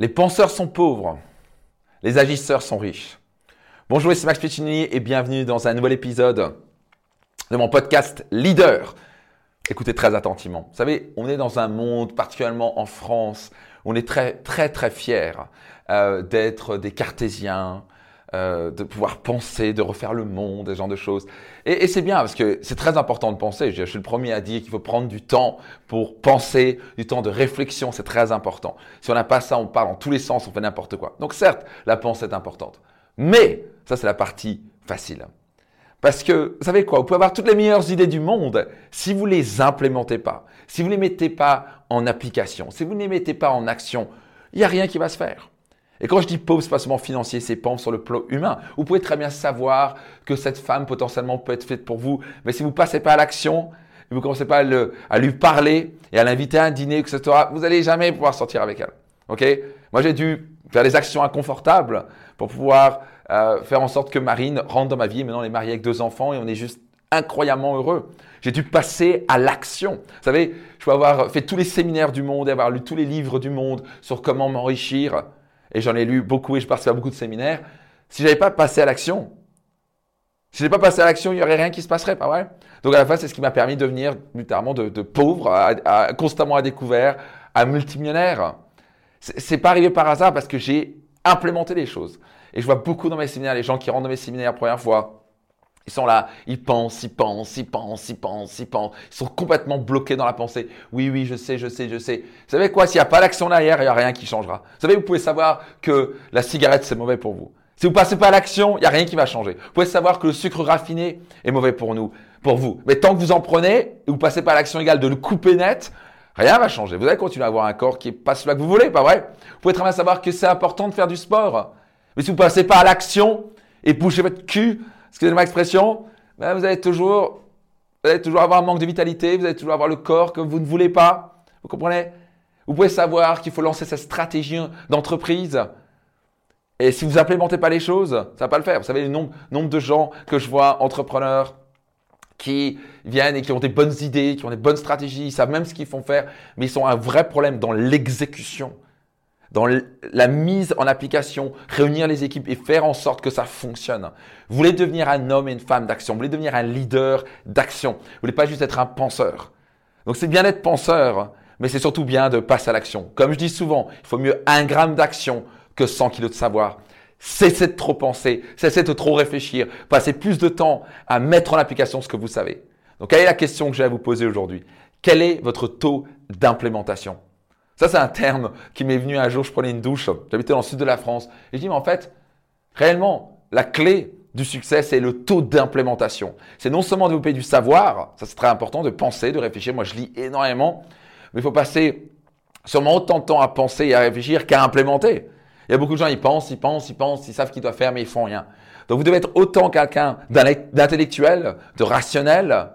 Les penseurs sont pauvres, les agisseurs sont riches. Bonjour, c'est Max Piccini et bienvenue dans un nouvel épisode de mon podcast Leader. Écoutez très attentivement. Vous savez, on est dans un monde, particulièrement en France, on est très très très fiers euh, d'être des cartésiens, euh, de pouvoir penser, de refaire le monde, des genre de choses. Et, c'est bien parce que c'est très important de penser. Je, suis le premier à dire qu'il faut prendre du temps pour penser, du temps de réflexion, c'est très important. Si on n'a pas ça, on parle en tous les sens, on fait n'importe quoi. Donc certes, la pensée est importante. Mais, ça c'est la partie facile. Parce que, vous savez quoi, vous pouvez avoir toutes les meilleures idées du monde si vous ne les implémentez pas, si vous ne les mettez pas en application, si vous ne les mettez pas en action, il n'y a rien qui va se faire. Et quand je dis pauvre, c'est financier, c'est pauvre sur le plan humain. Vous pouvez très bien savoir que cette femme potentiellement peut être faite pour vous, mais si vous passez pas à l'action, vous commencez pas à, lui parler et à l'inviter à un dîner, etc., vous n'allez jamais pouvoir sortir avec elle. Ok? Moi, j'ai dû faire des actions inconfortables pour pouvoir euh, faire en sorte que Marine rentre dans ma vie. Maintenant, on est marié avec deux enfants et on est juste incroyablement heureux. J'ai dû passer à l'action. Vous savez, je peux avoir fait tous les séminaires du monde et avoir lu tous les livres du monde sur comment m'enrichir et j'en ai lu beaucoup et je participé à beaucoup de séminaires, si j'avais pas passé à l'action, si n'avais pas passé à l'action, il n'y aurait rien qui se passerait, pas vrai? Donc à la fin, c'est ce qui m'a permis de devenir littéralement de, pauvre, constamment à découvert, à multimillionnaire. C'est pas arrivé par hasard parce que j'ai implémenté les choses. Et je vois beaucoup dans mes séminaires, les gens qui rentrent dans mes séminaires la première fois, ils sont là, ils pensent, ils pensent, ils pensent, ils pensent, ils pensent. Ils sont complètement bloqués dans la pensée. Oui, oui, je sais, je sais, je sais. Vous savez quoi S'il n'y a pas d'action derrière, il n'y a rien qui changera. Vous savez, vous pouvez savoir que la cigarette, c'est mauvais pour vous. Si vous passez pas à l'action, il n'y a rien qui va changer. Vous pouvez savoir que le sucre raffiné est mauvais pour nous, pour vous. Mais tant que vous en prenez et vous passez pas à l'action égale de le couper net, rien va changer. Vous allez continuer à avoir un corps qui est pas celui que vous voulez, pas vrai? Vous pouvez très bien savoir que c'est important de faire du sport. Mais si vous passez pas à l'action et bouchez votre cul excusez-moi l'expression, ben vous allez toujours, vous allez toujours avoir un manque de vitalité, vous allez toujours avoir le corps que vous ne voulez pas. Vous comprenez? Vous pouvez savoir qu'il faut lancer cette stratégie d'entreprise. Et si vous n'implémentez pas les choses, ça ne va pas le faire. Vous savez, le nombre, nombre de gens que je vois, entrepreneurs, qui viennent et qui ont des bonnes idées, qui ont des bonnes stratégies, ils savent même ce qu'ils font faire, mais ils ont un vrai problème dans l'exécution dans la mise en application, réunir les équipes et faire en sorte que ça fonctionne. Vous voulez devenir un homme et une femme d'action, vous voulez devenir un leader d'action, vous voulez pas juste être un penseur. Donc c'est bien d'être penseur, mais c'est surtout bien de passer à l'action. Comme je dis souvent, il faut mieux un gramme d'action que 100 kilos de savoir. Cessez de trop penser, cessez de trop réfléchir, passez plus de temps à mettre en application ce que vous savez. Donc quelle est la question que j'ai à vous poser aujourd'hui? Quel est votre taux d'implémentation? Ça, c'est un terme qui m'est venu un jour, je prenais une douche, j'habitais dans le sud de la France. Et je dis, mais en fait, réellement, la clé du succès, c'est le taux d'implémentation. C'est non seulement développer du savoir, ça c'est très important, de penser, de réfléchir. Moi, je lis énormément, mais il faut passer sûrement autant de temps à penser et à réfléchir qu'à implémenter. Il y a beaucoup de gens, ils pensent, ils pensent, ils pensent, ils savent qu'ils doivent faire, mais ils font rien. Donc, vous devez être autant quelqu'un d'intellectuel, de rationnel,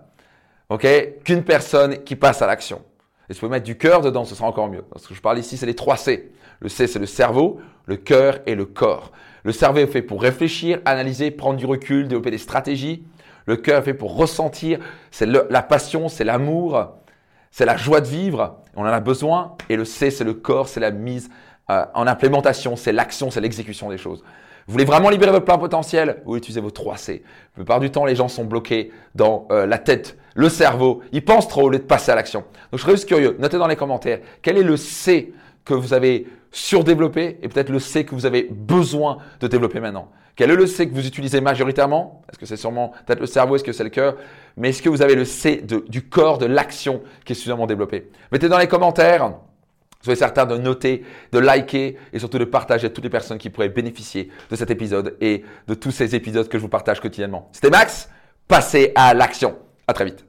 ok, qu'une personne qui passe à l'action. Et si vous pouvez mettre du cœur dedans, ce sera encore mieux. Parce que je parle ici, c'est les trois C. Le C, c'est le cerveau, le cœur et le corps. Le cerveau est fait pour réfléchir, analyser, prendre du recul, développer des stratégies. Le cœur est fait pour ressentir, c'est la passion, c'est l'amour, c'est la joie de vivre. On en a besoin. Et le C, c'est le corps, c'est la mise euh, en implémentation, c'est l'action, c'est l'exécution des choses. Vous voulez vraiment libérer votre plein potentiel? Vous utilisez vos 3 C. La plupart du temps, les gens sont bloqués dans euh, la tête, le cerveau. Ils pensent trop au lieu de passer à l'action. Donc, je serais juste curieux. Notez dans les commentaires quel est le C que vous avez surdéveloppé et peut-être le C que vous avez besoin de développer maintenant? Quel est le C que vous utilisez majoritairement? Est-ce que c'est sûrement peut-être le cerveau, est-ce que c'est le cœur? Mais est-ce que vous avez le C du corps, de l'action qui est suffisamment développé? Mettez dans les commentaires. Soyez certain de noter, de liker et surtout de partager à toutes les personnes qui pourraient bénéficier de cet épisode et de tous ces épisodes que je vous partage quotidiennement. C'était Max, passez à l'action. À très vite.